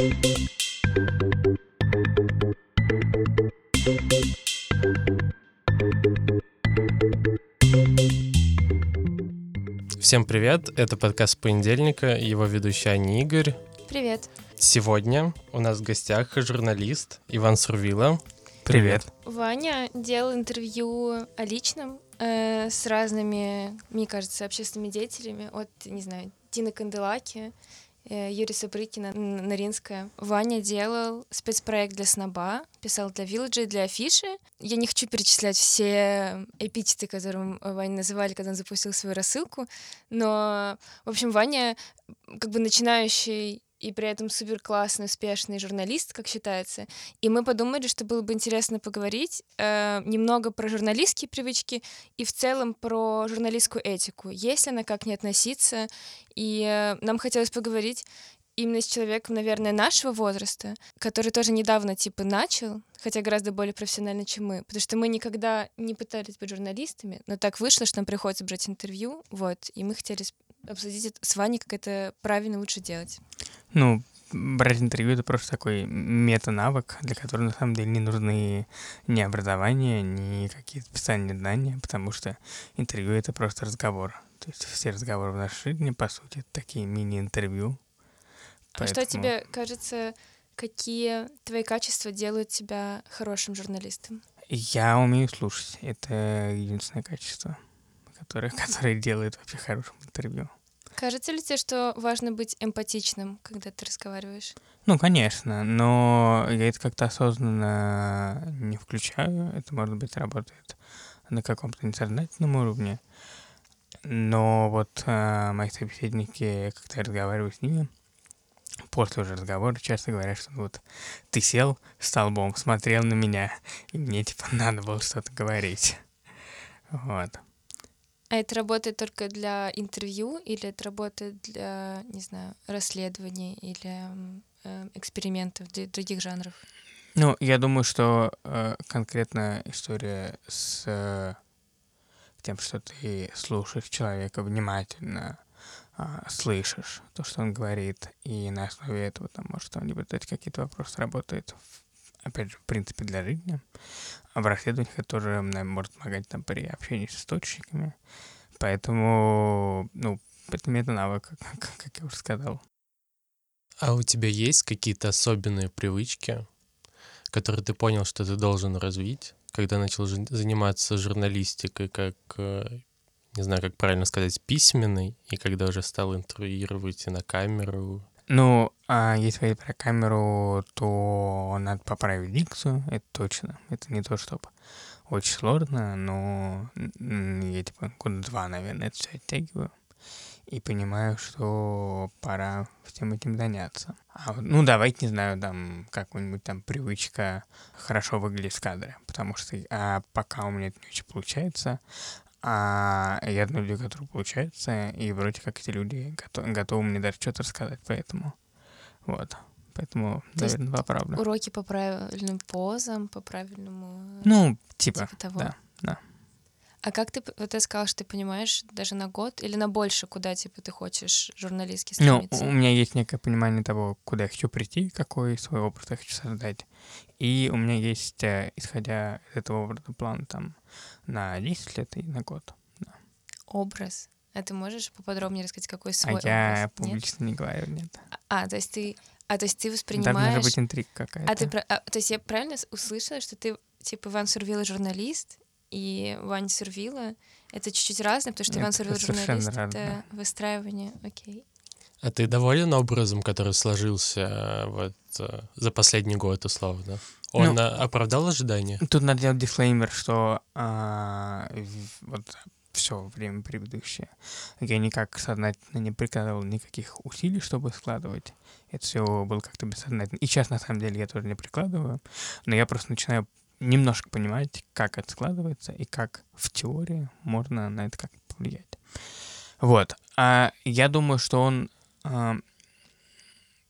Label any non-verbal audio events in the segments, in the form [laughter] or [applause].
Всем привет, это подкаст понедельника, его ведущий Аня Игорь. Привет. Сегодня у нас в гостях журналист Иван Сурвила. Привет. Ваня делал интервью о личном э, с разными, мне кажется, общественными деятелями, от, не знаю, Тины Канделаки, э, Юрия Сапрыкина, Наринская. Ваня делал спецпроект для Сноба, писал для Вилладжа, для Афиши. Я не хочу перечислять все эпитеты, которым Ваня называли, когда он запустил свою рассылку, но, в общем, Ваня как бы начинающий и при этом супер классный, успешный журналист, как считается. И мы подумали, что было бы интересно поговорить э, немного про журналистские привычки и в целом про журналистскую этику. Есть ли она, как не относиться? И э, нам хотелось поговорить именно с человеком, наверное, нашего возраста, который тоже недавно, типа, начал, хотя гораздо более профессионально, чем мы, потому что мы никогда не пытались быть журналистами, но так вышло, что нам приходится брать интервью, вот, и мы хотели обсудить это с Ваней, как это правильно лучше делать. Ну, брать интервью — это просто такой мета-навык, для которого на самом деле не нужны ни образование, ни какие-то специальные знания, потому что интервью — это просто разговор. То есть все разговоры в нашей жизни, по сути, такие мини-интервью. А что тебе кажется, какие твои качества делают тебя хорошим журналистом? Я умею слушать. Это единственное качество, которое, [laughs] которое делает вообще хорошим интервью. Кажется ли тебе, что важно быть эмпатичным, когда ты разговариваешь? Ну, конечно, но я это как-то осознанно не включаю. Это, может быть, работает на каком-то несознательном уровне. Но вот э, мои собеседники, когда я разговариваю с ними, после уже разговора часто говорят, что ну, вот ты сел столбом, смотрел на меня, и мне типа надо было что-то говорить. Вот. А это работает только для интервью или это работает для, не знаю, расследований или э, экспериментов других жанров? Ну, я думаю, что э, конкретно история с э, тем, что ты слушаешь человека внимательно, э, слышишь то, что он говорит, и на основе этого там может он либо задать какие-то вопросы, работает, опять же, в принципе, для жизни. А в расследованиях это тоже может помогать там при общении с источниками. Поэтому, ну, это мета-навык, [laughs] как, как я уже сказал. А у тебя есть какие-то особенные привычки, которые ты понял, что ты должен развить, когда начал заниматься журналистикой, как, э, не знаю, как правильно сказать, письменной, и когда уже стал интервьюировать и на камеру? Ну, а если говорить про камеру, то надо поправить дикцию, это точно. Это не то, чтобы очень сложно, но я типа года два, наверное, это все оттягиваю. И понимаю, что пора всем этим заняться. А, ну, давайте, не знаю, там, какую-нибудь там привычка хорошо выглядеть в кадре. Потому что а, пока у меня это не очень получается, а я знаю людей, которые получается, и вроде как эти люди готовы, готовы мне даже что-то рассказать, поэтому вот. Поэтому, То наверное, два правда. Уроки по правильным позам, по правильному... Ну, типа, типа того. да, да. А как ты, вот ты сказал, что ты понимаешь даже на год или на больше, куда, типа, ты хочешь журналистски стремиться? Ну, у меня есть некое понимание того, куда я хочу прийти, какой свой образ я хочу создать. И у меня есть, э, исходя из этого образа, план там на 10 лет и на год. Да. Образ? А ты можешь поподробнее рассказать, какой свой а образ? я публично нет? не говорю, нет. А, то есть ты а то есть ты воспринимаешь... Там должна быть интриг какая-то. А ты, а, то есть я правильно услышала, что ты, типа, Иван Сурвила журналист, и Ваня Сурвила — это чуть-чуть разное, потому что Нет, Иван Сурвила журналист — это выстраивание, окей. А ты доволен образом, который сложился э, вот э, за последний год, условно? Он ну, оправдал ожидания? Тут надо делать дисклеймер, что а, вот все время предыдущее. Я никак сознательно не прикладывал никаких усилий, чтобы складывать. Это все было как-то бессознательно. И сейчас, на самом деле, я тоже не прикладываю. Но я просто начинаю немножко понимать, как это складывается и как в теории можно на это как повлиять. Вот. А я думаю, что он... А,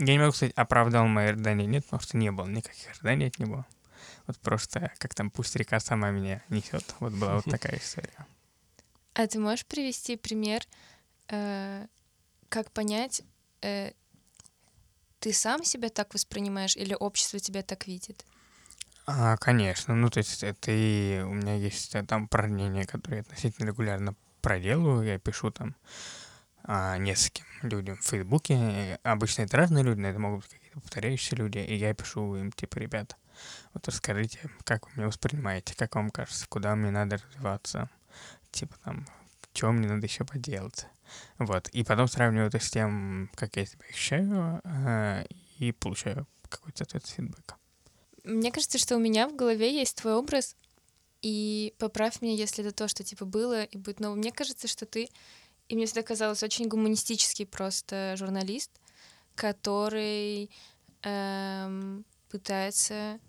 я не могу сказать, оправдал мои ожидания. Нет, потому что не было никаких ожиданий от него. Вот просто как там пусть река сама меня несет. Вот была вот такая история. А ты можешь привести пример, э, как понять, э, ты сам себя так воспринимаешь или общество тебя так видит? А, конечно. Ну, то есть это и у меня есть э, там упражнения, которые я относительно регулярно проделываю. Я пишу там а, нескольким людям в Фейсбуке. И обычно это разные люди, но это могут быть какие-то повторяющиеся люди. И я пишу им, типа, ребята, вот расскажите, как вы меня воспринимаете, как вам кажется, куда мне надо развиваться, типа там, что мне надо еще поделать. Вот. И потом сравниваю это с тем, как я себя ощущаю, э, и получаю какой-то, соответственно, фидбэк. Мне кажется, что у меня в голове есть твой образ, и поправь меня, если это то, что типа было и будет новым. Мне кажется, что ты, и мне всегда казалось, очень гуманистический просто журналист, который эм, пытается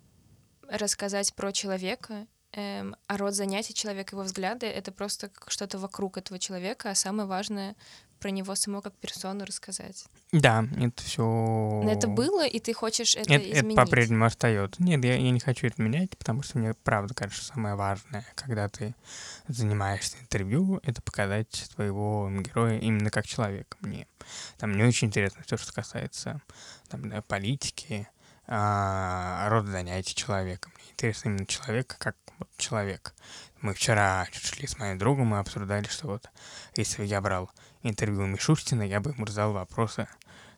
рассказать про человека, эм, а род занятий человека, его взгляды — это просто что-то вокруг этого человека, а самое важное — про него само как персону рассказать. Да, это все. Это было, и ты хочешь это, это, изменить. это по-прежнему остается. Нет, я, я не хочу это менять, потому что мне правда кажется самое важное, когда ты занимаешься интервью, это показать своего героя именно как человека. Мне там не очень интересно все, что касается там, да, политики, а, рода занятий человека. Мне интересно именно человека как вот, человек. Мы вчера шли с моим другом, мы обсуждали, что вот если бы я брал интервью Мишустина, я бы ему задал вопросы.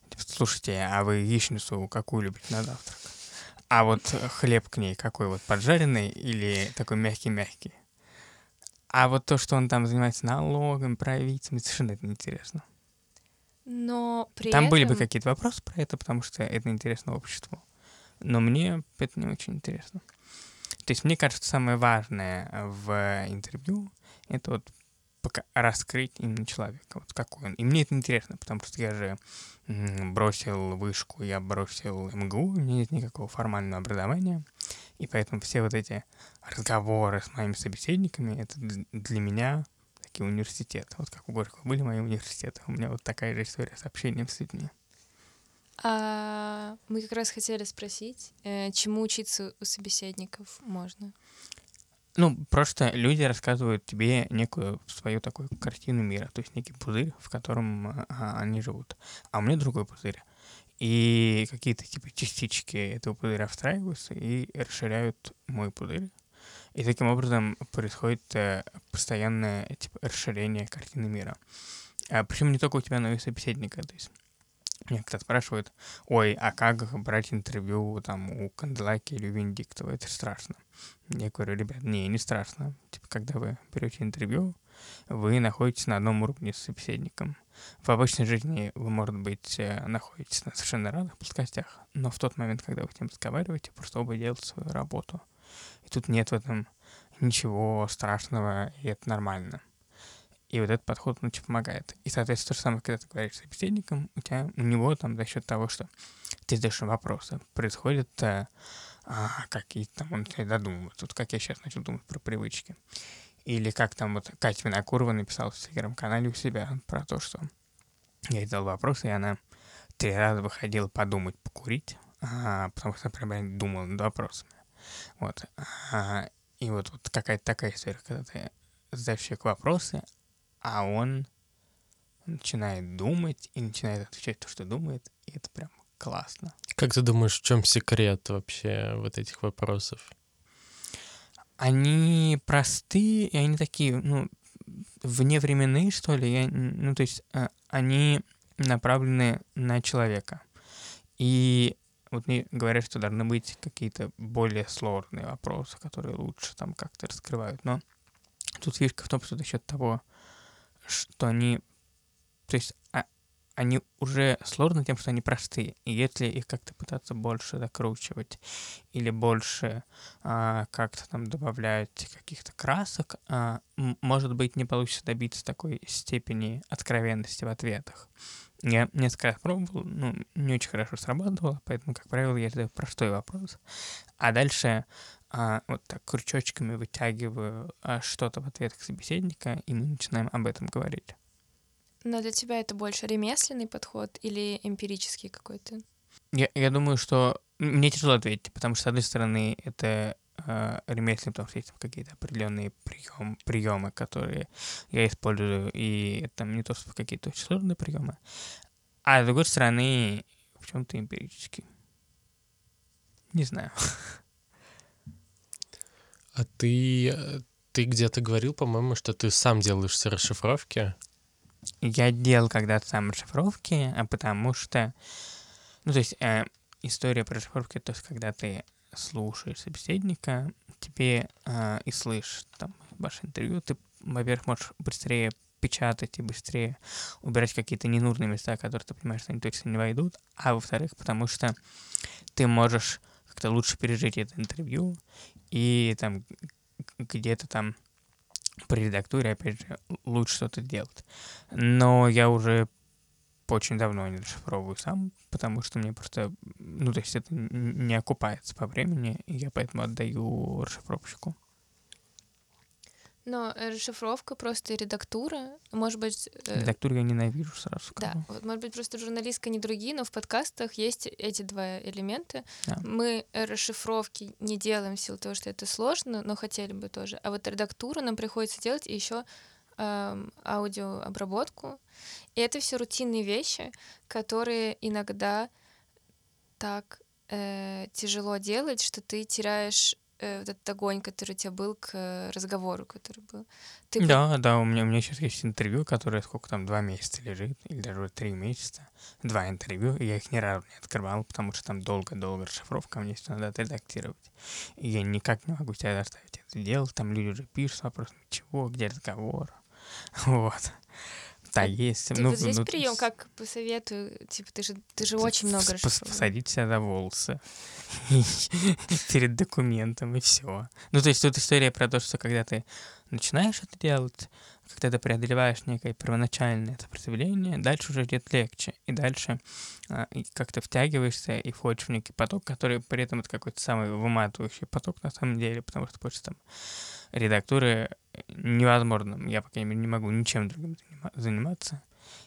Типа, слушайте, а вы яичницу какую любите на завтрак? А вот хлеб к ней какой вот, поджаренный или такой мягкий-мягкий? А вот то, что он там занимается налогом, правительством, совершенно это неинтересно. Но при Там этом... были бы какие-то вопросы про это, потому что это интересно обществу. Но мне это не очень интересно. То есть мне кажется, самое важное в интервью — это вот пока раскрыть именно человека, вот какой он. И мне это интересно, потому что я же бросил вышку, я бросил МГУ, у меня нет никакого формального образования, и поэтому все вот эти разговоры с моими собеседниками, это для меня такие университеты. Вот как у Горького были мои университеты. У меня вот такая же история с общением с людьми. А мы как раз хотели спросить, э, чему учиться у собеседников можно? Ну, просто люди рассказывают тебе некую свою такую картину мира, то есть некий пузырь, в котором а, они живут. А у меня другой пузырь. И какие-то типа частички этого пузыря встраиваются и расширяют мой пузырь. И таким образом происходит э, постоянное типа, расширение картины мира. А, причем не только у тебя, но и у собеседника. То есть кто-то спрашивает, ой, а как брать интервью там у Канделаки или Виндиктова? Это страшно. Я говорю, ребят, не, не страшно. Типа, когда вы берете интервью, вы находитесь на одном уровне с собеседником. В обычной жизни вы, может быть, э, находитесь на совершенно разных плоскостях, но в тот момент, когда вы с ним разговариваете, просто оба делают свою работу. И тут нет в этом ничего страшного, и это нормально. И вот этот подход, он очень помогает. И, соответственно, то же самое, когда ты говоришь с собеседником, у тебя, у него там за счет того, что ты задаешь вопросы, происходит а, а, какие-то там, он начинает додумывать. Вот как я сейчас начал думать про привычки. Или как там вот Катя Винокурова написала в телеграм-канале у себя про то, что я задал вопрос, и она три раза выходила подумать, покурить, а, потому что, например, думала над вопросами. Вот. А, и вот, вот какая-то такая история, когда ты задаешь человеку вопросы, а он начинает думать и начинает отвечать то, что думает, и это прям классно. Как ты думаешь, в чем секрет вообще вот этих вопросов? Они простые, и они такие, ну, вневременные, что ли. Я, ну, то есть э, они направлены на человека. И вот мне говорят, что должны быть какие-то более сложные вопросы, которые лучше там как-то раскрывают. Но тут фишка в том, что за счет того, что они, то есть а, они уже сложны тем, что они простые. И если их как-то пытаться больше закручивать или больше а, как-то там добавлять каких-то красок, а, может быть, не получится добиться такой степени откровенности в ответах. Я несколько раз пробовал, ну, не очень хорошо срабатывало, поэтому, как правило, я задаю простой вопрос. А дальше а, вот так крючочками вытягиваю а, что-то в ответах собеседника, и мы начинаем об этом говорить. Но для тебя это больше ремесленный подход или эмпирический какой-то? Я, я думаю, что мне тяжело ответить, потому что, с одной стороны, это э, ремесленный, потому что есть какие-то определенные прием, приемы, которые я использую, и это не то, что какие-то очень сложные приемы. А с другой стороны, в чем-то эмпирический. Не знаю. [laughs] А ты, ты где-то говорил, по-моему, что ты сам делаешь все расшифровки? Я делал когда-то сам расшифровки, а потому что... Ну, то есть, э, история про расшифровки, то есть, когда ты слушаешь собеседника, тебе э, и слышишь там ваше интервью, ты, во-первых, можешь быстрее печатать и быстрее убирать какие-то ненужные места, которые ты понимаешь, что они точно не войдут, а во-вторых, потому что ты можешь как-то лучше пережить это интервью и там где-то там при редактуре, опять же, лучше что-то делать. Но я уже очень давно не расшифровываю сам, потому что мне просто, ну, то есть это не окупается по времени, и я поэтому отдаю расшифровщику. Но э, расшифровка просто и редактура, может быть... Э... Редактуру я ненавижу сразу скажу. Да, вот, может быть, просто журналистка не другие, но в подкастах есть эти два элемента. Да. Мы расшифровки не делаем в силу того, что это сложно, но хотели бы тоже. А вот редактуру нам приходится делать и еще э, аудиообработку. И это все рутинные вещи, которые иногда так э, тяжело делать, что ты теряешь э, вот этот огонь, который у тебя был к э, разговору, который был. Ты да, да, у меня, у меня сейчас есть интервью, которое сколько там, два месяца лежит, или даже три месяца. Два интервью, и я их ни разу не открывал, потому что там долго-долго расшифровка, мне все надо отредактировать. И я никак не могу тебя заставить это делать, там люди уже пишут с вопросом, чего, где разговор. [laughs] Вот. Да, есть. Типа, ну, здесь ну, прием, как посоветую, типа, ты же, ты же очень много расшифровал. Посадить себя за волосы [laughs] перед документом, и все. Ну, то есть тут история про то, что когда ты начинаешь это делать, когда ты преодолеваешь некое первоначальное сопротивление, дальше уже идет легче. И дальше а, как-то втягиваешься и входишь в некий поток, который при этом это какой-то самый выматывающий поток на самом деле, потому что после там редактуры невозможно. Я, по крайней мере, не могу ничем другим заниматься.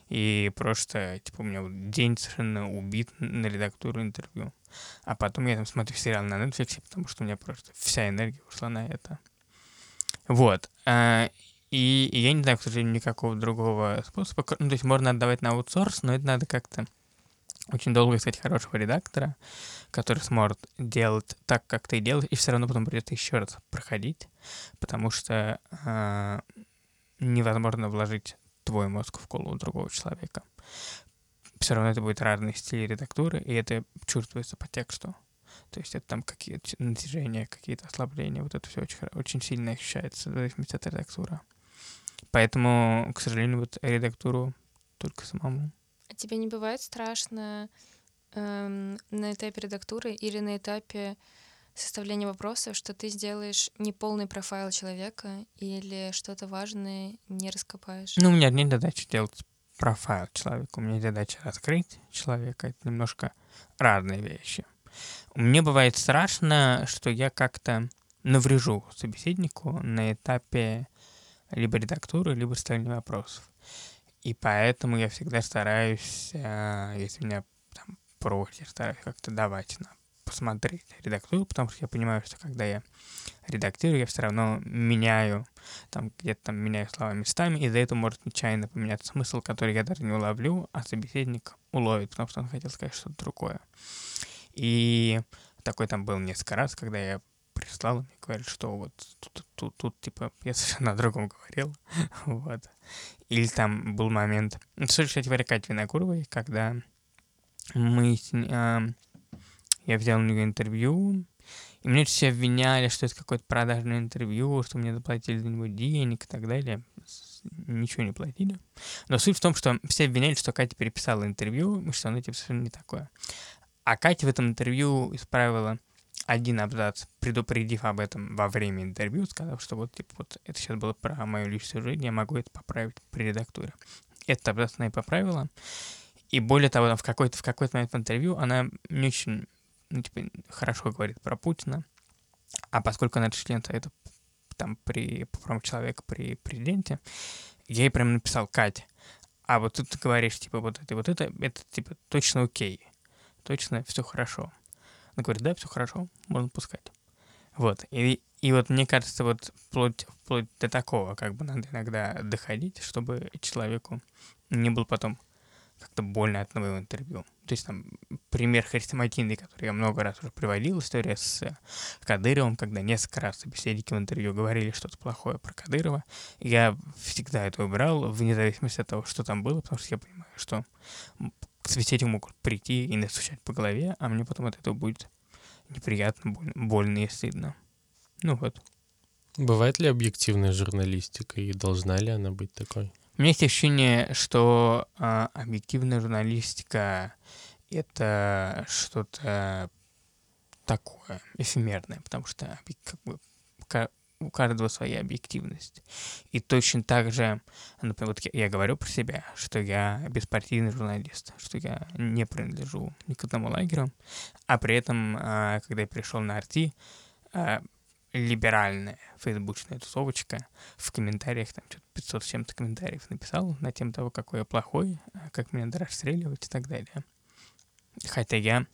И просто, типа, у меня день совершенно убит на редактуру интервью. А потом я там смотрю сериал на Netflix, потому что у меня просто вся энергия ушла на это. Вот. А, и, и я не знаю, к сожалению, никакого другого способа. Ну, то есть можно отдавать на аутсорс, но это надо как-то очень долго искать хорошего редактора, который сможет делать так, как ты делаешь, и все равно потом придется еще раз проходить, потому что э, невозможно вложить твой мозг в голову другого человека. Все равно это будет разный стиль редактуры, и это чувствуется по тексту. То есть это там какие-то натяжения, какие-то ослабления. Вот это все очень, очень сильно ощущается в зависимости от редактуры. Поэтому, к сожалению, вот редактуру только самому. Тебе не бывает страшно эм, на этапе редактуры или на этапе составления вопросов, что ты сделаешь неполный профайл человека или что-то важное не раскопаешь? Ну, у меня нет задачи делать профайл человека. У меня задача открыть человека. Это немножко разные вещи. Мне бывает страшно, что я как-то наврежу собеседнику на этапе либо редактуры, либо ставления вопросов. И поэтому я всегда стараюсь, э, если меня там просят, стараюсь как-то давать на посмотреть редактуру, потому что я понимаю, что когда я редактирую, я все равно меняю, там где-то там меняю слова местами, и за это может нечаянно поменяться смысл, который я даже не уловлю, а собеседник уловит, потому что он хотел сказать что-то другое. И такой там был несколько раз, когда я прислал, мне говорят, что вот тут, тут, тут, типа, я совершенно [laughs] о другом говорил, [laughs] вот. Или там был момент, ну, кстати говоря, Катя Винокуровой, когда мы, э, я взял у нее интервью, и мне все обвиняли, что это какое-то продажное интервью, что мне заплатили за него денег и так далее. Ничего не платили. Но суть в том, что все обвиняли, что Катя переписала интервью, и что оно типа совершенно не такое. А Катя в этом интервью исправила один абзац, предупредив об этом во время интервью, сказав, что вот, типа, вот это сейчас было про мою личную жизнь, я могу это поправить при редактуре. Этот абзац она и поправила. И более того, в какой-то в какой-то момент интервью она не очень, ну, типа, хорошо говорит про Путина. А поскольку она член совета там при по правам человека при президенте, я ей прям написал, Катя, а вот тут ты говоришь, типа, вот это, вот это, это, типа, точно окей, точно все хорошо. Она говорит, да, все хорошо, можно пускать. Вот. И, и вот мне кажется, вот вплоть, вплоть до такого как бы надо иногда доходить, чтобы человеку не был потом как-то больно от нового интервью. То есть там пример хрестоматийный, который я много раз уже приводил, история с Кадыровым, когда несколько раз собеседники в интервью говорили что-то плохое про Кадырова. Я всегда это убирал, вне зависимости от того, что там было, потому что я понимаю, что собеседник могут прийти и настучать по голове, а мне потом от этого будет неприятно, больно, больно и стыдно. Ну вот. Бывает ли объективная журналистика и должна ли она быть такой? У меня есть ощущение, что э, объективная журналистика это что-то такое эфемерное, потому что как бы, у каждого своя объективность. И точно так же, например, вот я, говорю про себя, что я беспартийный журналист, что я не принадлежу ни к одному лагерю, а при этом, э, когда я пришел на Арти, э, либеральная фейсбучная тусовочка в комментариях, там что-то 500 с чем-то комментариев написал на тему того, какой я плохой, а как меня расстреливать и так далее. Хотя я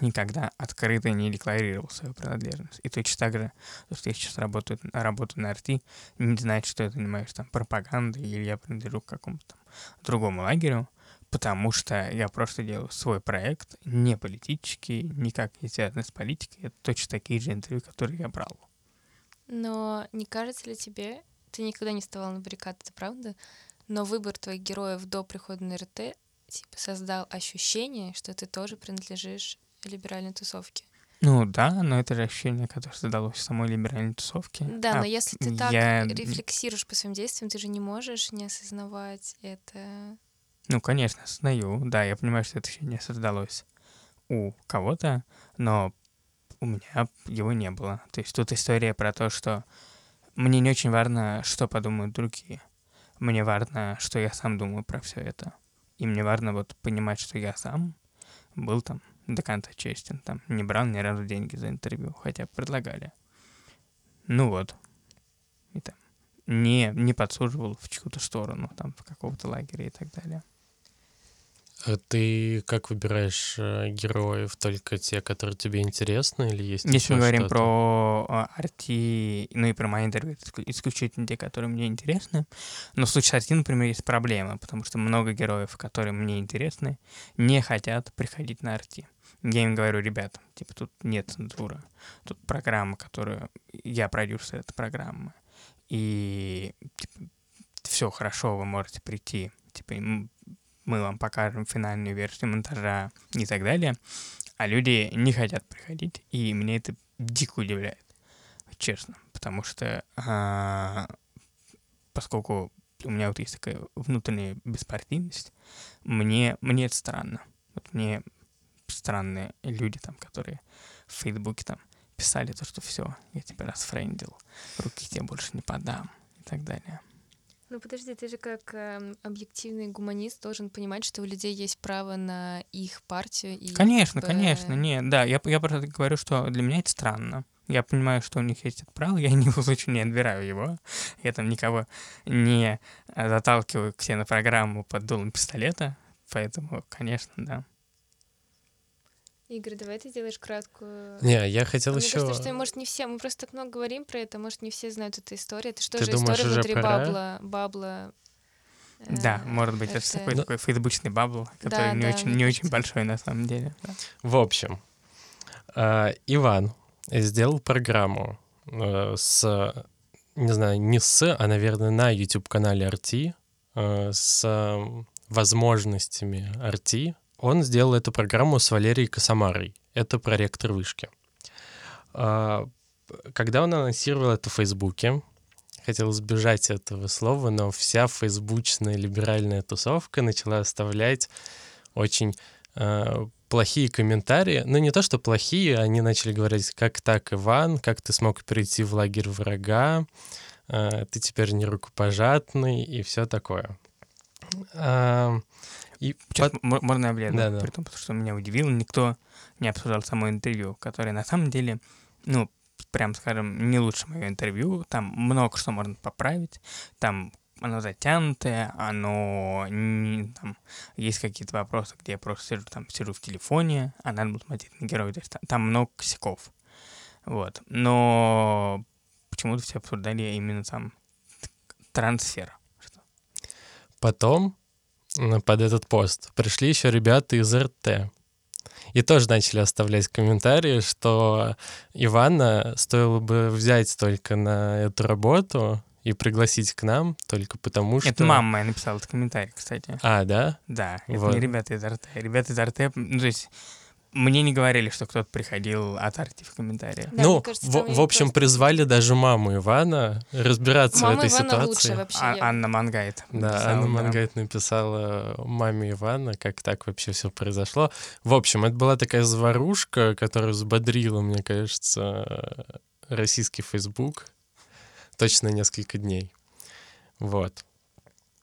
никогда открыто не декларировал свою принадлежность. И точно так же, то, что я сейчас работаю, работаю на RT, не значит, что я занимаюсь там пропагандой или я принадлежу к какому-то там другому лагерю, потому что я просто делаю свой проект, не политический, никак не связанный с политикой. Это точно такие же интервью, которые я брал. Но не кажется ли тебе, ты никогда не вставал на баррикады, это правда, но выбор твоих героев до прихода на РТ типа создал ощущение, что ты тоже принадлежишь либеральной тусовке? Ну да, но это же ощущение, которое создалось в самой либеральной тусовке. Да, а но если ты так я... рефлексируешь по своим действиям, ты же не можешь не осознавать это. Ну, конечно, осознаю. Да, я понимаю, что это ощущение создалось у кого-то, но у меня его не было. То есть тут история про то, что мне не очень важно, что подумают другие. Мне важно, что я сам думаю про все это. И мне важно вот понимать, что я сам был там до конца честен. Там не брал ни разу деньги за интервью, хотя предлагали. Ну вот. И там не, не подсуживал в чью-то сторону, там, в какого-то лагеря и так далее. А ты как выбираешь э, героев? Только те, которые тебе интересны, или есть Если мы говорим про э, арти, ну и про мои интервью, исключительно те, которые мне интересны. Но в случае с арти, например, есть проблема, потому что много героев, которые мне интересны, не хотят приходить на арти. Я им говорю, ребят, типа тут нет цензуры, тут программа, которую я продюсер этой программы, и типа, все хорошо, вы можете прийти, типа мы вам покажем финальную версию монтажа и так далее. А люди не хотят приходить, и меня это дико удивляет, честно, потому что а, поскольку у меня вот есть такая внутренняя беспартийность, мне, мне это странно. Вот мне странные люди там, которые в Фейсбуке там писали то, что все, я тебя расфрендил, руки тебе больше не подам и так далее. Ну подожди, ты же как э, объективный гуманист должен понимать, что у людей есть право на их партию. И конечно, типа... конечно, нет, да, я, я просто говорю, что для меня это странно. Я понимаю, что у них есть это право, [laughs] я ни в коем случае не отбираю его. Я там никого не заталкиваю к себе на программу под дулом пистолета, поэтому, конечно, да. Игорь, давай ты сделаешь краткую... Не, я хотел а еще... Мне кажется, что, может, не все... Мы просто так много говорим про это, может, не все знают эту историю. Это что ты же думаешь, история внутри пора? бабла? Бабла... Да, э, может быть, это, это такой, ну... такой фейсбучный бабл, который да, не, да, очень, не очень большой на самом деле. Да. В общем, э, Иван сделал программу э, с, не знаю, не с, а, наверное, на YouTube-канале RT, э, с возможностями RT, он сделал эту программу с Валерией Косомарой. Это проректор вышки. А, когда он анонсировал это в Фейсбуке, хотел избежать этого слова, но вся фейсбучная либеральная тусовка начала оставлять очень э, плохие комментарии. Ну, не то, что плохие, они начали говорить, как так, Иван, как ты смог перейти в лагерь врага, э, ты теперь не рукопожатный и все такое. Э, и Сейчас под... можно я влезу? Да, да. При том, что меня удивило, никто не обсуждал само интервью, которое на самом деле, ну, прям скажем, не лучше мое интервью. Там много что можно поправить. Там оно затянутое, оно не, там есть какие-то вопросы, где я просто сижу там сижу в телефоне, а надо было смотреть на героя. То есть там, там много косяков. Вот. Но почему-то все обсуждали именно там трансфер. Потом под этот пост. Пришли еще ребята из РТ. И тоже начали оставлять комментарии, что Ивана стоило бы взять только на эту работу и пригласить к нам только потому, что... Это мама моя написала этот комментарий, кстати. А, да? Да, это Вот. не ребята из РТ. Ребята из РТ, ну, то есть мне не говорили, что кто-то приходил от Арти в комментариях. Да, ну, кажется, в, в общем, просто- призвали даже маму Ивана разбираться в Мама этой Ивана ситуации. лучше вообще. А- Анна Мангайт. Да, написала, Анна да. Мангайт написала маме Ивана, как так вообще все произошло. В общем, это была такая заварушка, которая взбодрила, мне кажется, российский Facebook точно несколько дней. Вот.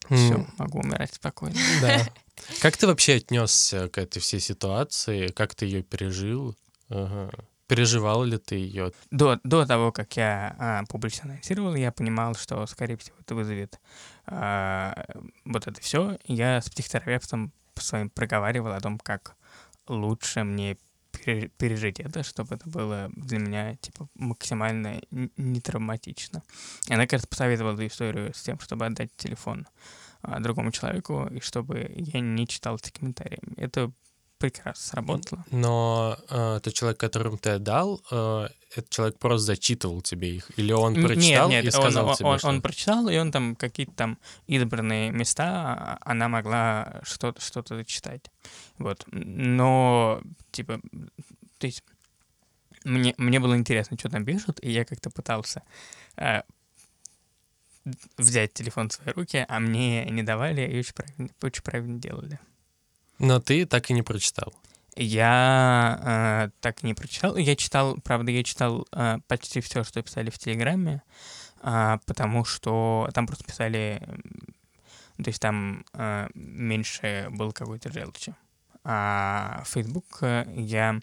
Все, могу умирать спокойно. Да. [laughs] Как ты вообще отнесся к этой всей ситуации? Как ты ее пережил? Ага. Переживал ли ты ее? До, до того, как я а, публично анонсировал, я понимал, что, скорее всего, это вызовет а, вот это все. Я с психотерапевтом своим проговаривал о том, как лучше мне пережить это, чтобы это было для меня типа максимально не травматично. И она, кажется, посоветовала эту историю с тем, чтобы отдать телефон а, другому человеку, и чтобы я не читал эти комментарии. Это прекрасно сработало. Но э, тот человек, которому ты отдал, э, этот человек просто зачитывал тебе их? Или он прочитал нет, и нет, сказал он, тебе, он, что... он прочитал, и он там какие-то там избранные места, а, она могла что-то что-то зачитать. Вот. Но, типа, то есть мне, мне было интересно, что там пишут, и я как-то пытался э, взять телефон в свои руки, а мне не давали, и очень правильно, очень правильно делали. Но ты так и не прочитал. Я э, так не прочитал. Я читал, правда, я читал э, почти все, что писали в Телеграме, а, потому что там просто писали, то есть там э, меньше было какой-то желчи. А Facebook э, я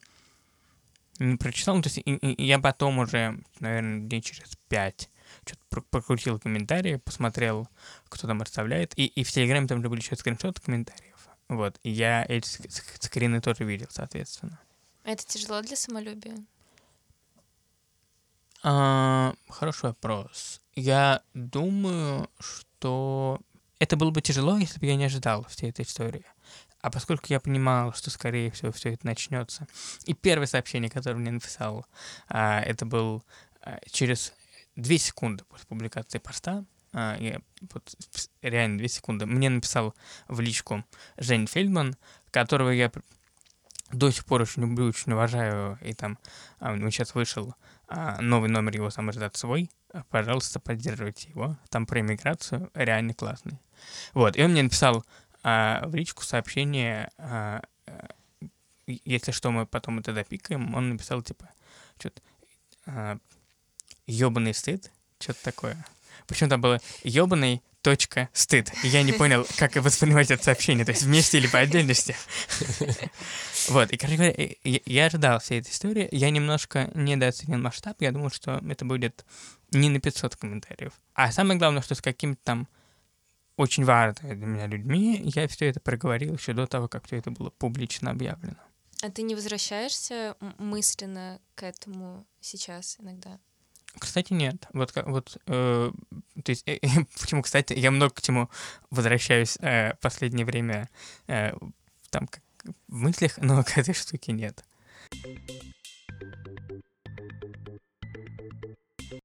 не прочитал, ну, то есть и- и- я потом уже, наверное, дней через пять что-то прокрутил комментарии, посмотрел, кто там расставляет, и, и в Телеграме там же были еще скриншоты комментариев. Вот, и я эти ск- ск- скрины тоже видел, соответственно. Это тяжело для самолюбия. А, хороший вопрос. Я думаю, что это было бы тяжело, если бы я не ожидал всей этой истории. А поскольку я понимал, что, скорее всего, все это начнется. И первое сообщение, которое мне написал, а, это был а, через 2 секунды после публикации поста. А, я вот реально 2 секунды. Мне написал в личку Жень Фельдман, которого я до сих пор очень люблю, очень уважаю. И там а, у него сейчас вышел а, новый номер его самоиздат свой. А, Пожалуйста, поддерживайте его. Там про иммиграцию реально классный. Вот, и он мне написал а, в личку сообщение, и- если что, мы потом это допикаем. Он написал, типа, что-то а, ёбаный стыд, что-то такое. Причем там было ёбаный точка стыд. И я не понял, как воспринимать это сообщение, то есть вместе или по отдельности. Вот, и, короче говоря, я ожидал всей этой истории. Я немножко недооценил масштаб. Я думал, что это будет не на 500 комментариев. А самое главное, что с какими-то там очень важными для меня людьми я все это проговорил еще до того, как все это было публично объявлено. А ты не возвращаешься мысленно к этому сейчас иногда? Кстати, нет. Вот, вот э, то есть, э, [laughs] почему, кстати, я много к чему возвращаюсь э, в последнее время э, там как в мыслях, [laughs] но к этой штуке нет.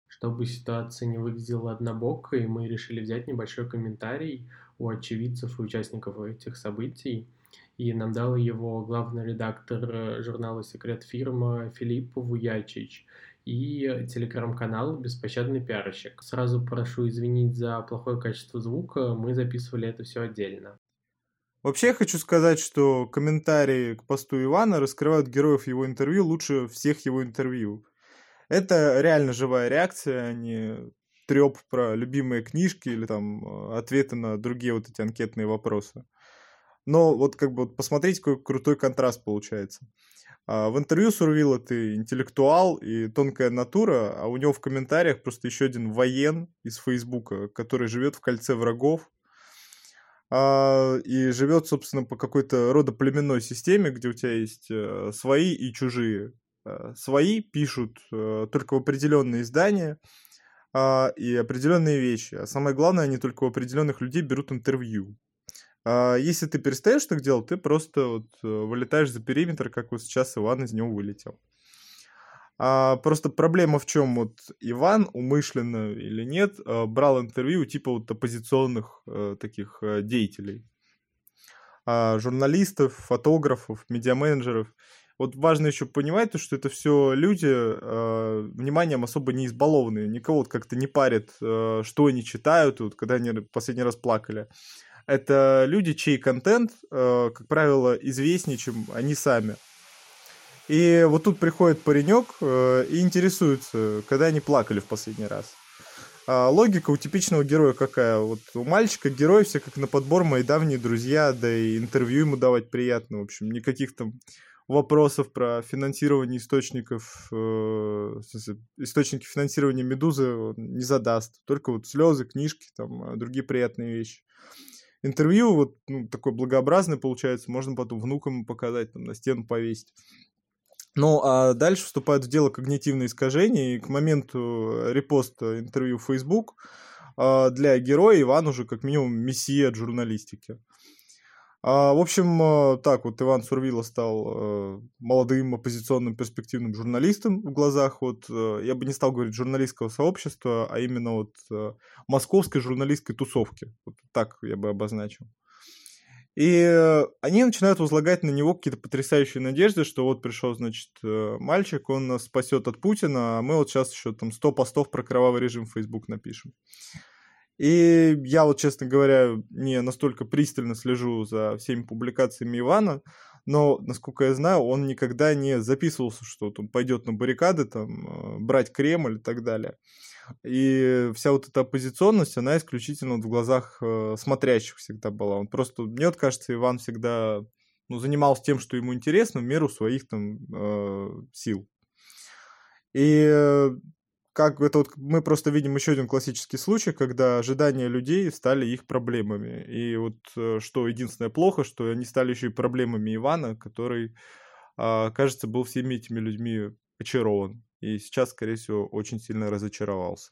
Чтобы ситуация не выглядела однобокой, мы решили взять небольшой комментарий у очевидцев и участников этих событий. И нам дал его главный редактор э, журнала «Секрет фирма» Филипп Вуячич и телеграм-канал «Беспощадный пиарщик». Сразу прошу извинить за плохое качество звука, мы записывали это все отдельно. Вообще я хочу сказать, что комментарии к посту Ивана раскрывают героев его интервью лучше всех его интервью. Это реально живая реакция, а не треп про любимые книжки или там э, ответы на другие вот эти анкетные вопросы. Но вот как бы вот посмотрите, какой крутой контраст получается. А, В интервью Сурвила ты интеллектуал и тонкая натура, а у него в комментариях просто еще один воен из Фейсбука, который живет в кольце врагов, а, и живет, собственно, по какой-то родоплеменной системе, где у тебя есть э, свои и чужие. Э, Свои пишут э, только в определенные издания а, и определенные вещи. А самое главное, они только у определенных людей берут интервью. А если ты перестаешь так делать, ты просто вот э, вылетаешь за периметр, как вот сейчас Иван из него вылетел. А просто проблема в чем? Вот Иван умышленно или нет э, брал интервью типа вот оппозиционных э, таких деятелей. А журналистов, фотографов, медиаменеджеров. Вот важно еще понимать, то, что это все люди вниманием особо не избалованные. Никого вот как-то не парит, э, что они читают, вот, когда они последний раз плакали. Это люди, чей контент, э, как правило, известнее, чем они сами. И вот тут приходит паренек э, и интересуется, когда они плакали в последний раз. А логика у типичного героя какая? Вот у мальчика герой все как на подбор мои давние друзья, да и интервью ему давать приятно. В общем, никаких там вопросов про финансирование источников, э, источники финансирования Медузы он не задаст. Только вот слезы, книжки, там, а другие приятные вещи. Интервью вот ну, такое благообразное получается, можно потом внукам показать, там, на стену повесить. Ну, а дальше вступают в дело когнитивные искажения, и к моменту репоста интервью в Facebook а, для героя Иван уже как минимум мессия от журналистики. А, в общем, а, так вот Иван Сурвила стал молодым оппозиционным перспективным журналистом в глазах вот, я бы не стал говорить журналистского сообщества, а именно вот московской журналистской тусовки. Вот так я бы обозначил. И они начинают возлагать на него какие-то потрясающие надежды, что вот пришел, значит, э, мальчик, он нас спасет от Путина, а мы вот сейчас еще там 100 постов про кровавый режим в Facebook напишем. И я вот, честно говоря, не настолько пристально слежу за всеми публикациями Ивана, но, насколько я знаю, он никогда не записывался, что он пойдет на баррикады, там, э, брать Кремль и так далее. И вся вот эта оппозиционность, она исключительно в глазах э, смотрящих всегда была. Он просто, мне вот кажется, Иван всегда ну, занимался тем, что ему интересно, в меру своих там э, сил. И как это вот мы просто видим еще один классический случай, когда ожидания людей стали их проблемами. И вот э, что единственное плохо, что они стали еще и проблемами Ивана, который, э, кажется, был всеми этими людьми очарован. И сейчас, скорее всего, очень сильно разочаровался.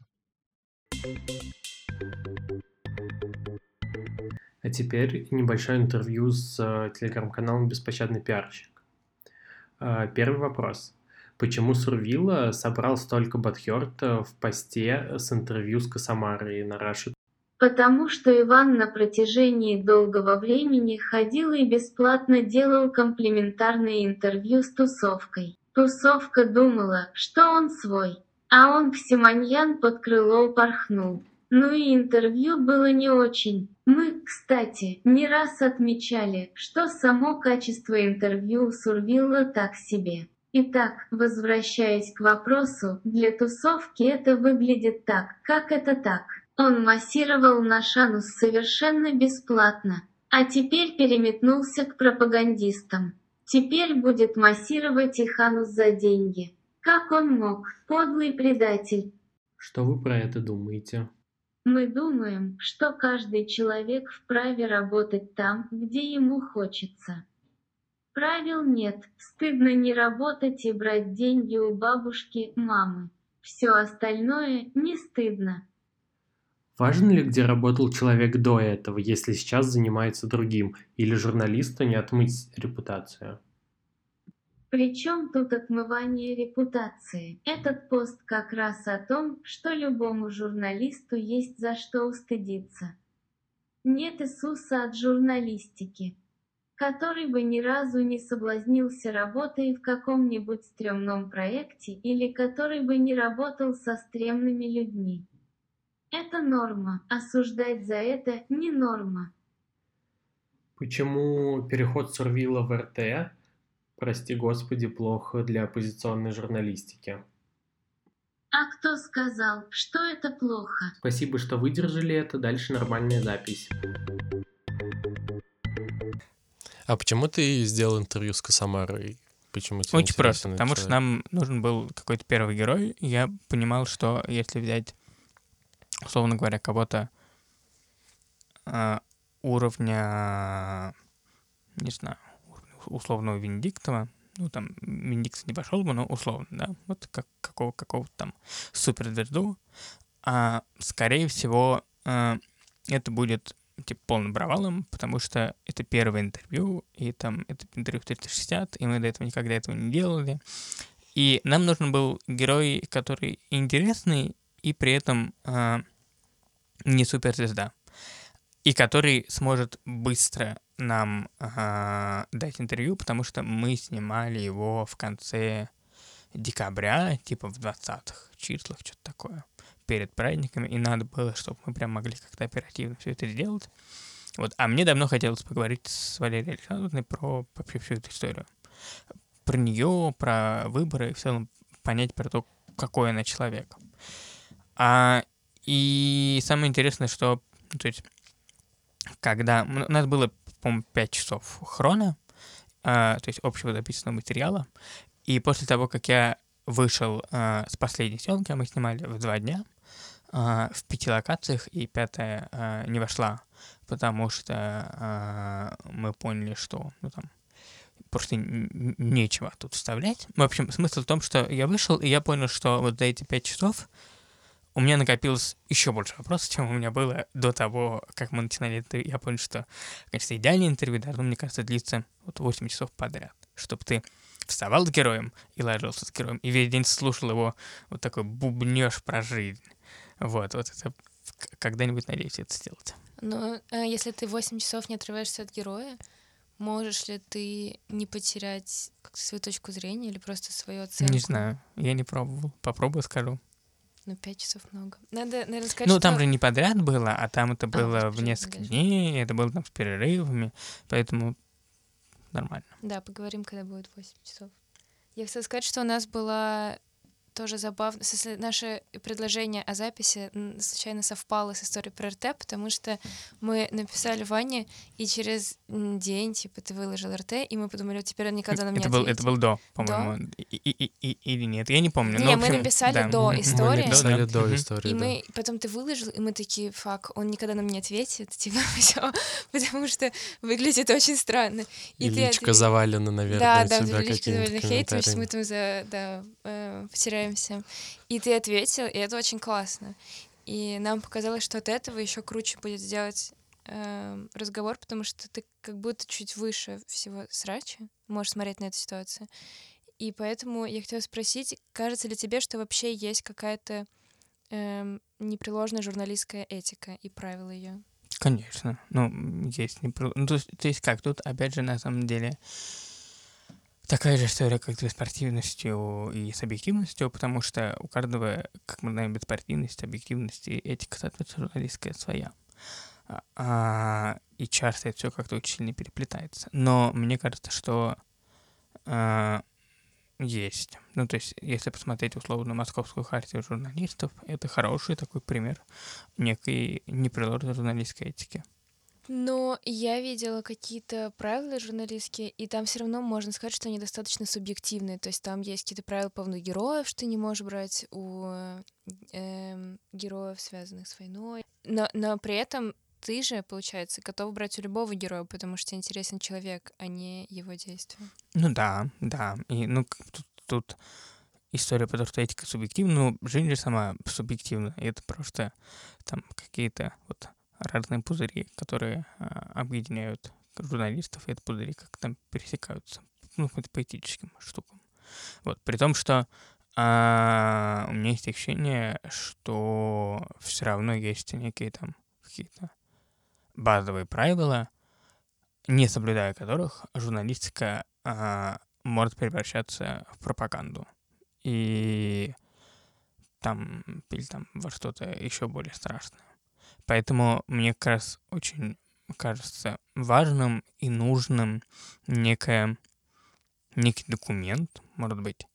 А теперь небольшое интервью с э, телеграм-каналом «Беспощадный пиарщик». Э, первый вопрос. Почему Сурвила собрал столько батхерта в посте с интервью с Косомарой на Раши? Потому что Иван на протяжении долгого времени ходил и бесплатно делал комплиментарные интервью с тусовкой. Тусовка думала, что он свой, а он Ксиманьян под крыло упорхнул. Ну и интервью было не очень. Мы, кстати, не раз отмечали, что само качество интервью у Сурвилла так себе. Итак, возвращаясь к вопросу, для тусовки это выглядит так, как это так. Он массировал наш анус совершенно бесплатно, а теперь переметнулся к пропагандистам. Теперь будет массировать их анус за деньги. Как он мог, подлый предатель? Что вы про это думаете? Мы думаем, что каждый человек вправе работать там, где ему хочется. Правил нет, стыдно не работать и брать деньги у бабушки, мамы. Все остальное не стыдно. Важно ли, где работал человек до этого, если сейчас занимается другим, или журналисту не отмыть репутацию? Причем тут отмывание репутации? Этот пост как раз о том, что любому журналисту есть за что устыдиться. Нет Иисуса от журналистики, который бы ни разу не соблазнился работой в каком-нибудь стрёмном проекте или который бы не работал со стремными людьми. Это норма, осуждать за это не норма. Почему переход Сурвила в РТ прости господи, плохо для оппозиционной журналистики. А кто сказал, что это плохо? Спасибо, что выдержали это. Дальше нормальная запись. А почему ты сделал интервью с Косомарой? Почему тебе Очень просто, потому человек? что нам нужен был какой-то первый герой. Я понимал, что если взять, условно говоря, кого-то э, уровня, не знаю, условного Венедиктова, ну, там, Венедикт не пошел бы, но условно, да, вот как, какого, какого-то там суперзвезду, а, скорее всего, а, это будет типа полным провалом, потому что это первое интервью, и там это интервью в 360, и мы до этого никогда этого не делали. И нам нужен был герой, который интересный и при этом э, не суперзвезда. И который сможет быстро нам э, дать интервью, потому что мы снимали его в конце декабря, типа в 20-х числах, что-то такое, перед праздниками, и надо было, чтобы мы прям могли как-то оперативно все это сделать. Вот. А мне давно хотелось поговорить с Валерией Александровной про вообще всю эту историю. Про нее, про выборы, и в целом понять про то, какой она человек. А, и самое интересное, что, ну, то есть, когда у нас было, по-моему, 5 часов хрона, а, то есть общего записанного материала, и после того, как я вышел а, с последней съемки, мы снимали в два дня, а, в пяти локациях, и пятая а, не вошла, потому что а, мы поняли, что ну, там, просто нечего тут вставлять. В общем, смысл в том, что я вышел, и я понял, что вот за эти пять часов у меня накопилось еще больше вопросов, чем у меня было до того, как мы начинали это. Я понял, что, конечно, идеальное интервью должно, мне кажется, длиться вот 8 часов подряд, чтобы ты вставал с героем и ложился с героем, и весь день слушал его вот такой бубнеж про жизнь. Вот, вот это когда-нибудь надеюсь это сделать. Но э, если ты 8 часов не отрываешься от героя, можешь ли ты не потерять свою точку зрения или просто свою оценку? Не знаю, я не пробовал. Попробую, скажу. Ну, пять часов много. Надо, наверное, сказать, Ну, что... там же не подряд было, а там это было а, в несколько даже. дней, это было там с перерывами, поэтому нормально. Да, поговорим, когда будет 8 часов. Я хотела сказать, что у нас была тоже забавно. Наше предложение о записи случайно совпало с историей про РТ, потому что мы написали Ване, и через день, типа, ты выложил РТ, и мы подумали, теперь он никогда нам не это был, Это был до, по-моему. До? И, и, и, или нет, я не помню. Не, но, мы общем, написали да. до истории. Мы написали до истории, И мы, потом ты выложил, и мы такие, фак, он никогда нам не ответит, [laughs] типа, все, потому что выглядит очень странно. И, и личка завалена, наверное, Да, да, личка завалена хейтом, мы там за, да, э, потеряем потеряемся. И ты ответил, и это очень классно. И нам показалось, что от этого еще круче будет сделать э, разговор, потому что ты как будто чуть выше всего срача можешь смотреть на эту ситуацию. И поэтому я хотела спросить, кажется ли тебе, что вообще есть какая-то э, непреложная журналистская этика и правила ее? Конечно. Ну, есть непреложная. Ну, то, то есть как, тут опять же на самом деле такая же история, как с беспартийностью и с объективностью, потому что у каждого, как мы знаем, беспартийность, объективность и этика, соответственно, журналистская своя. А, а, и часто это все как-то очень сильно переплетается. Но мне кажется, что а, есть. Ну, то есть, если посмотреть условно Московскую хартию журналистов, это хороший такой пример некой непреложной журналистской этики. Но я видела какие-то правила журналистские, и там все равно можно сказать, что они достаточно субъективные. То есть там есть какие-то правила по поводу героев, что не можешь брать у э, героев, связанных с войной. Но, но при этом ты же, получается, готов брать у любого героя, потому что интересен человек, а не его действия. Ну да, да. И ну тут, тут история про то, что этика субъективна, ну, жизнь же сама субъективна. И это просто там какие-то вот разные пузыри, которые а, объединяют журналистов, и это пузыри как там пересекаются, ну, это поэтическим штукам. Вот, при том, что а, у меня есть ощущение, что все равно есть некие там какие-то базовые правила, не соблюдая которых журналистика а, может превращаться в пропаганду. И там, или там во что-то еще более страшное. Поэтому мне как раз очень кажется важным и нужным некое, некий документ, может быть,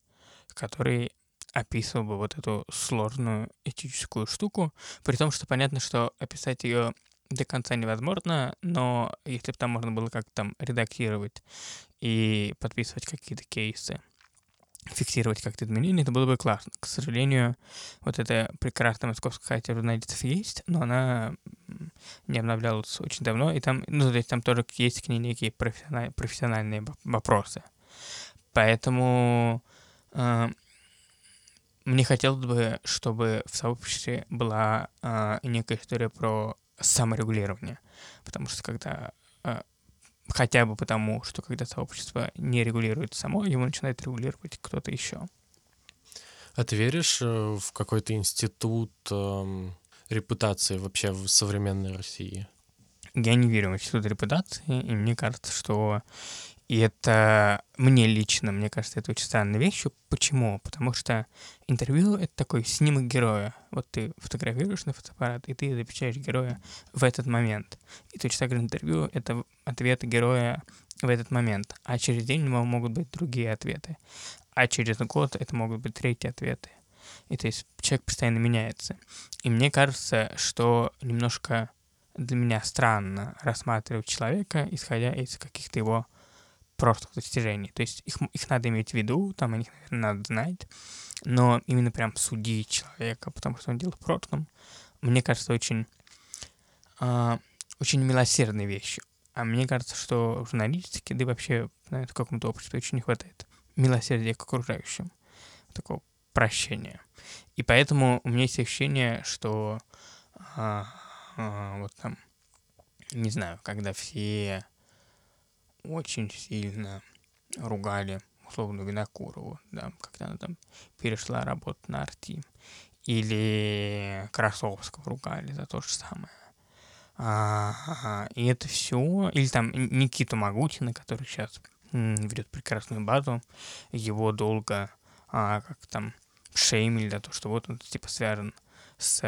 который описывал бы вот эту сложную этическую штуку, при том, что понятно, что описать ее до конца невозможно, но если бы там можно было как-то там редактировать и подписывать какие-то кейсы, фиксировать как-то изменения, это было бы классно. К сожалению, вот эта прекрасная московская хартия журналистов есть, но она не обновлялась очень давно, и там, ну, то есть там тоже есть к ней некие профессиональ, профессиональные вопросы. Поэтому э, мне хотелось бы, чтобы в сообществе была э, некая история про саморегулирования. Потому что когда хотя бы потому, что когда сообщество не регулирует само, его начинает регулировать кто-то еще. А ты веришь э, в какой-то институт эм, репутации вообще в современной России? Я не верю в институт репутации, и мне кажется, что и это мне лично, мне кажется, это очень странная вещь. Почему? Потому что интервью — это такой снимок героя. Вот ты фотографируешь на фотоаппарат, и ты запечаешь героя в этот момент. И точно так же интервью — это ответы героя в этот момент. А через день могут быть другие ответы. А через год это могут быть третьи ответы. И то есть человек постоянно меняется. И мне кажется, что немножко для меня странно рассматривать человека, исходя из каких-то его прошлых достижений. То есть их, их надо иметь в виду, там о них, наверное, надо знать, но именно прям судить человека, потому что он делал в прошлом, мне кажется, очень, э, очень милосердной вещью. А мне кажется, что в журналистике, да и вообще наверное, в каком-то обществе очень не хватает милосердия к окружающим, такого прощения. И поэтому у меня есть ощущение, что а, а, вот там, не знаю, когда все очень сильно ругали условно Винокурову, да, когда она там перешла работать на арти. Или Красовского ругали за то же самое. А, и это все. Или там Никиту Магутина, который сейчас ведет прекрасную базу. Его долго а, как там шеймили за то, что вот он типа связан с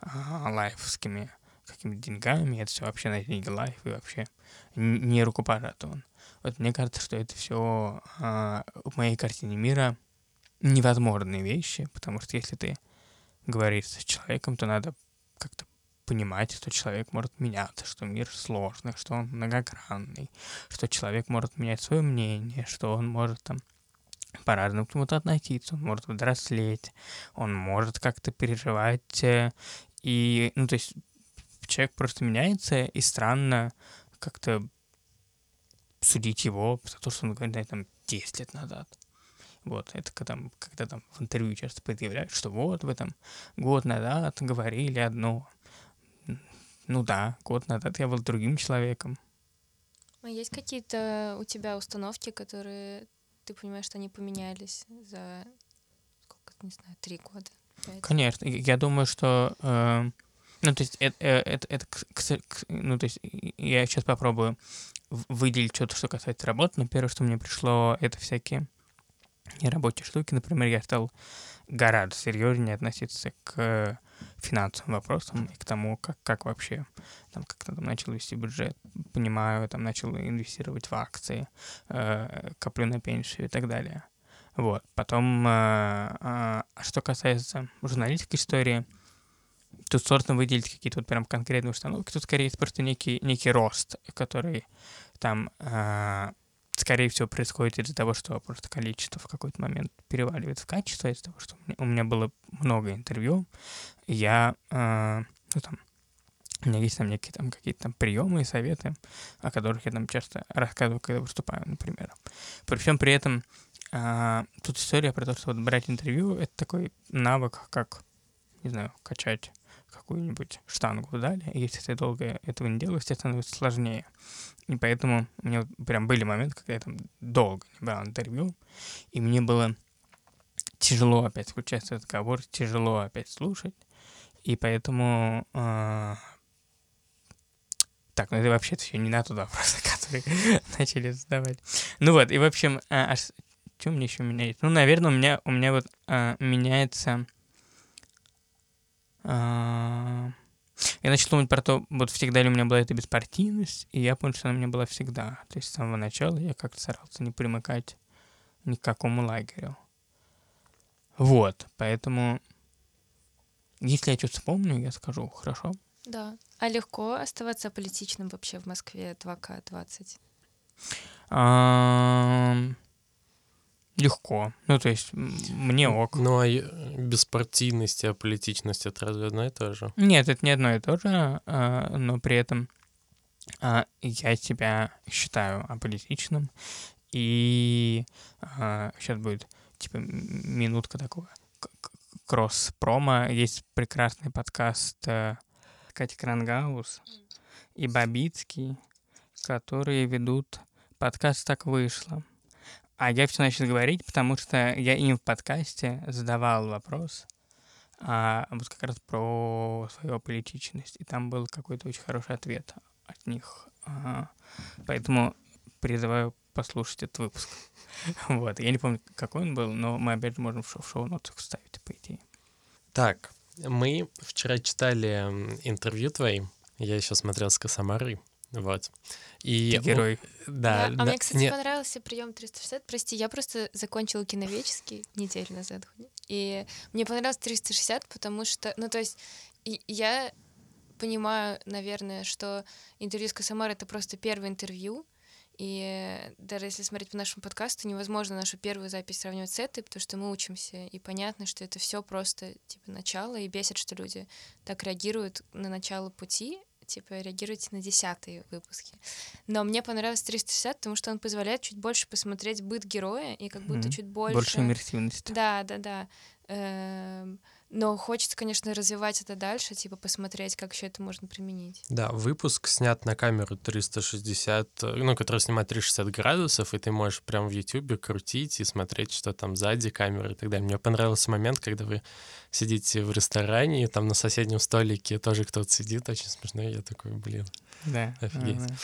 а, лайфскими какими-то деньгами, это все вообще на деньги лайф и вообще не рукопожатован. Вот мне кажется, что это все а, в моей картине мира невозможные вещи, потому что если ты говоришь с человеком, то надо как-то понимать, что человек может меняться, что мир сложный, что он многогранный, что человек может менять свое мнение, что он может там по-разному к чему-то относиться, он может взрослеть, он может как-то переживать. Э, и, ну, то есть человек просто меняется, и странно как-то судить его за то, что он говорит, там, 10 лет назад. Вот, это когда, когда там в интервью часто предъявляют, что вот в этом год назад говорили одно. Ну да, год назад я был другим человеком. А есть какие-то у тебя установки, которые ты понимаешь, что они поменялись за сколько, не знаю, три года? 5? Конечно, я думаю, что э, ну, то есть это, э, это, это, это ну, то есть я сейчас попробую выделить что-то, что касается работы, но первое, что мне пришло, это всякие нерабочие штуки. Например, я стал гораздо серьезнее относиться к финансовым вопросам и к тому, как, как вообще, там, как-то там начал вести бюджет, понимаю, там начал инвестировать в акции, э, коплю на пенсию и так далее. Вот. Потом, э, э, что касается журналистской истории, тут сложно выделить какие-то вот прям конкретные установки. Тут скорее просто некий, некий рост, который там, э, скорее всего, происходит из-за того, что просто количество в какой-то момент переваливает в качество, из-за того, что у меня было много интервью. Я, э, ну там, у меня есть там некие там какие-то там приемы и советы, о которых я там часто рассказываю, когда выступаю, например. При всем при этом э, тут история про то, что вот брать интервью — это такой навык, как, не знаю, качать какую-нибудь штангу дали, и если ты долго этого не делаешь, тебе становится сложнее. И поэтому у меня прям были моменты, когда я там долго не брал интервью, и мне было тяжело опять включаться в разговор, тяжело опять слушать, и поэтому... Э, так, ну это вообще все не на тот вопрос, [laughs] который [laughs] начали задавать. Ну вот, и в общем, а, а что мне еще меняется? Ну, наверное, у меня, у меня вот а, меняется я начал думать про то, вот всегда ли у меня была эта беспартийность, и я понял, что она у меня была всегда. То есть с самого начала я как-то старался не примыкать ни к какому лагерю. Вот, поэтому, если я что-то вспомню, я скажу, хорошо? Да. А легко оставаться политичным вообще в Москве 2К20? Легко. Ну, то есть мне ок. Ну, а беспартийность и аполитичность — это разве одно и то же? Нет, это не одно и то же, а, но при этом а, я себя считаю аполитичным, и сейчас а, будет, типа, минутка такого кросс-промо. Есть прекрасный подкаст э, Катя Крангаус и Бабицкий, которые ведут подкаст «Так вышло». А я все начал говорить, потому что я им в подкасте задавал вопрос а, вот как раз про свою аполитичность. И там был какой-то очень хороший ответ от них. А, поэтому призываю послушать этот выпуск. [laughs] Вот. Я не помню, какой он был, но мы опять же можем в шоу-нотах вставить, по идее. Так, мы вчера читали интервью твои. Я еще смотрел с Косомарой. Вот. И Ты герой. Да, а да, мне, кстати, не- понравился прием 360. Прости, я просто закончила киновеческий неделю назад. И мне понравился 360, потому что, ну, то есть, я понимаю, наверное, что интервью с Косомарой — это просто первое интервью, и даже если смотреть по нашему подкасту, невозможно нашу первую запись сравнивать с этой, потому что мы учимся, и понятно, что это все просто типа начало, и бесит, что люди так реагируют на начало пути, типа реагируйте на десятые выпуски. Но мне понравился 360, потому что он позволяет чуть больше посмотреть быт героя, и как будто Мгм. чуть больше... Больше иммерсивности. Да, да, да. Эм, Но хочется, конечно, развивать это дальше, типа посмотреть, как еще это можно применить. Да, выпуск снят на камеру 360, э, ну, который снимает 360 градусов, и ты можешь прям в Ютубе крутить и смотреть, что там сзади камеры и так далее. Мне понравился момент, когда вы сидите в ресторане, и там на соседнем столике тоже кто-то сидит, очень смешно, и я такой, блин. Да. Офигеть. ага.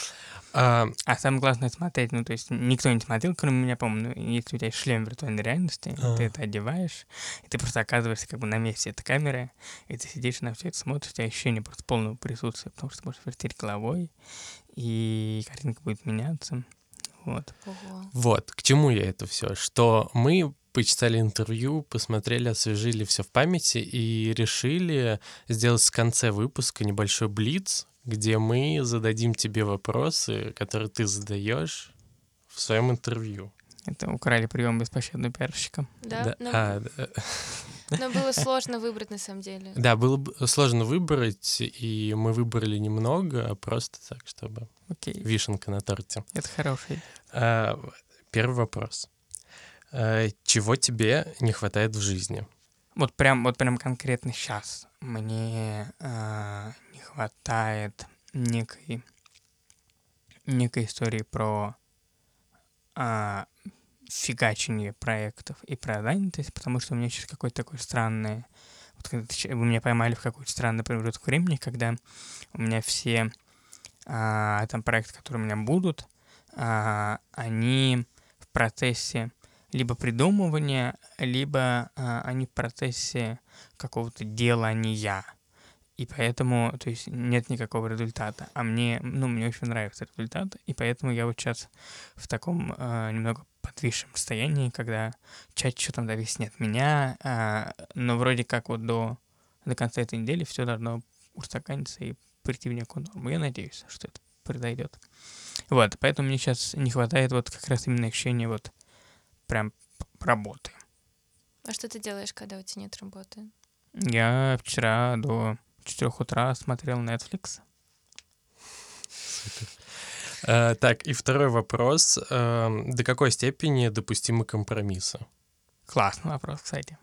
А, А самое главное смотреть, ну, то есть никто не смотрел, кроме меня, по-моему, ну, если у тебя есть шлем виртуальной реальности, А. ты это одеваешь, и ты просто оказываешься как бы на месте этой камеры, и ты сидишь на все это смотришь, у тебя ощущение просто полного присутствия, потому что ты можешь вертеть головой, и картинка будет меняться. Вот. Ого. Вот, к чему я это все? Что мы почитали интервью, посмотрели, освежили все в памяти и решили сделать в конце выпуска небольшой блиц, где мы зададим тебе вопросы, которые ты задаешь в своем интервью. Это украли прием беспощадного пиарщика. Да, но, а, да. но было сложно выбрать на самом деле. Да, было бы сложно выбрать, и мы выбрали немного, а просто так, чтобы Окей, вишенка на торте. это хороший. А, Первый вопрос. А, Чего тебе не хватает в жизни? Вот прям, вот прям конкретно сейчас мне а, не хватает некой, некой истории про а, фигачение проектов и про занятость, потому что у меня сейчас какое-то такое странное... Вот вы меня поймали в какой-то странный промежуток времени, когда у меня все а, там проекты, которые у меня будут, а, они в процессе либо придумывания, либо а, они в процессе какого-то делания. И поэтому, то есть, нет никакого результата. А мне, ну, мне очень нравится результат, и поэтому я вот сейчас в таком а, немного подвисшем состоянии, когда чаще что там зависит не от меня, а, но вроде как вот до, до конца этой недели все должно устаканиться и прийти в некую норму. Я надеюсь, что это произойдет. Вот, поэтому мне сейчас не хватает вот как раз именно ощущения вот прям работы. А что ты делаешь, когда у тебя нет работы? Я вчера до 4 утра смотрел Netflix. А, Так, и второй вопрос. Эм, До какой степени допустимы компромиссы? Классный вопрос, кстати.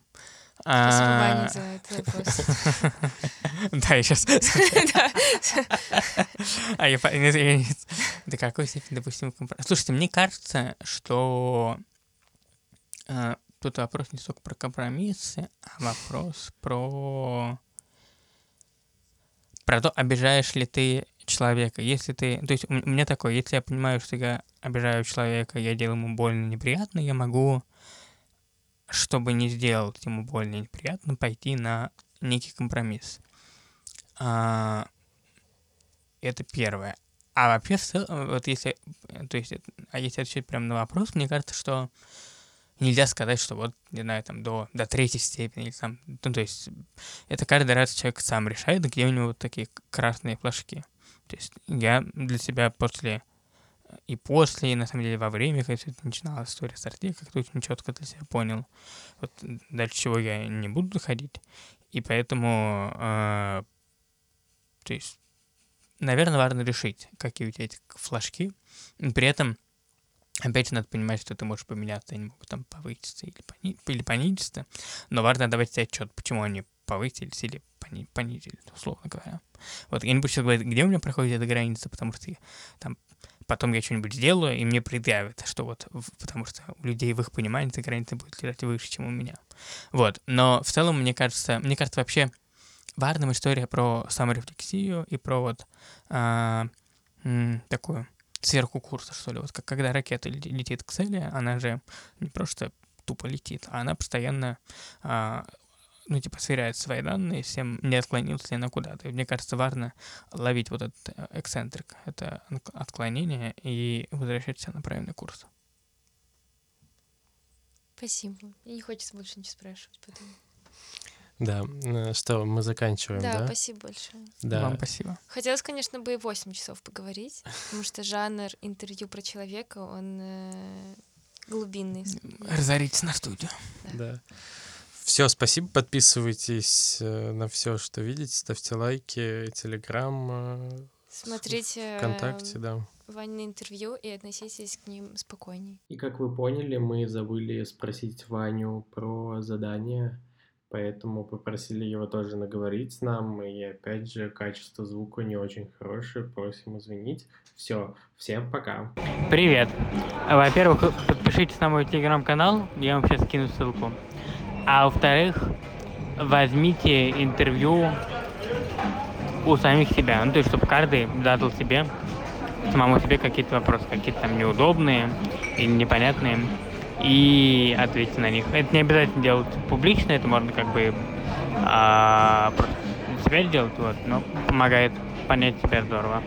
Спасибо, А, Ваня, за этот [laughs] вопрос. Да, я сейчас... Да. [laughs] [laughs] А я... До какой степени допустим компромисс? Слушайте, мне кажется, что э, тут вопрос не столько про компромиссы, а вопрос про про то, обижаешь ли ты человека. Если ты... То есть у меня такое, если я понимаю, что я обижаю человека, я делаю ему больно, неприятно, я могу, чтобы не сделать ему больно неприятно, пойти на некий компромисс. А, это первое. А вообще, вот если, то есть, а если отвечать прямо на вопрос, мне кажется, что нельзя сказать, что вот, не знаю, там, до, до третьей степени, или там, ну, то есть, это каждый раз человек сам решает, где у него вот такие красные флажки. То есть, я для себя после э, и после, и на самом деле во время, когда все это начиналась история с Арте, как-то очень четко для себя понял, вот дальше чего я не буду доходить. И поэтому, э, то есть, наверное, важно решить, какие у тебя эти флажки. При этом, опять же, надо понимать, что ты можешь поменяться, они могут там повыситься или, пони- или понизиться. Но важно давать себе отчет, почему они повысились или понизились. пони- понизили, условно говоря. Вот, я не буду сейчас говорить, где у меня проходит эта граница, потому что я, там потом я что-нибудь сделаю, и мне предъявят, что вот, потому что у людей в их понимании эта граница будет лежать выше, чем у меня. Вот, но в целом, мне кажется, мне кажется, вообще важным история про саморефлексию и про вот м, такую сверху курса, что ли. Вот как когда ракета ле- летит к цели, она же не просто тупо летит, а она постоянно а, ну, типа, сверяет свои данные, всем не отклонился ли она куда-то. И мне кажется, важно ловить вот этот э, эксцентрик, это отк- отклонение, и возвращать себя на правильный курс. Спасибо. Мне не хочется больше ничего спрашивать потом. Да, что, мы заканчиваем, Да, да? спасибо большое. Да. Вам спасибо. Хотелось, конечно, бы и 8 часов поговорить, потому что жанр интервью про человека, он э, глубинный. Разоритесь на студию. Да. Все, спасибо. Подписывайтесь э, на все, что видите. Ставьте лайки, телеграм, э, Смотрите ВКонтакте, да. Ванины интервью и относитесь к ним спокойней. И как вы поняли, мы забыли спросить Ваню про задание, поэтому попросили его тоже наговорить нам. И опять же, качество звука не очень хорошее, просим извинить. Все, всем пока. Привет. Во-первых, подпишитесь на мой телеграм-канал, я вам сейчас скину ссылку. А во-вторых, возьмите интервью у самих себя. Ну, то есть, чтобы каждый задал себе, самому себе какие-то вопросы, какие-то там неудобные или непонятные, и ответьте на них. Это не обязательно делать публично, это можно как бы а, просто себя сделать, вот, но помогает понять себя здорово.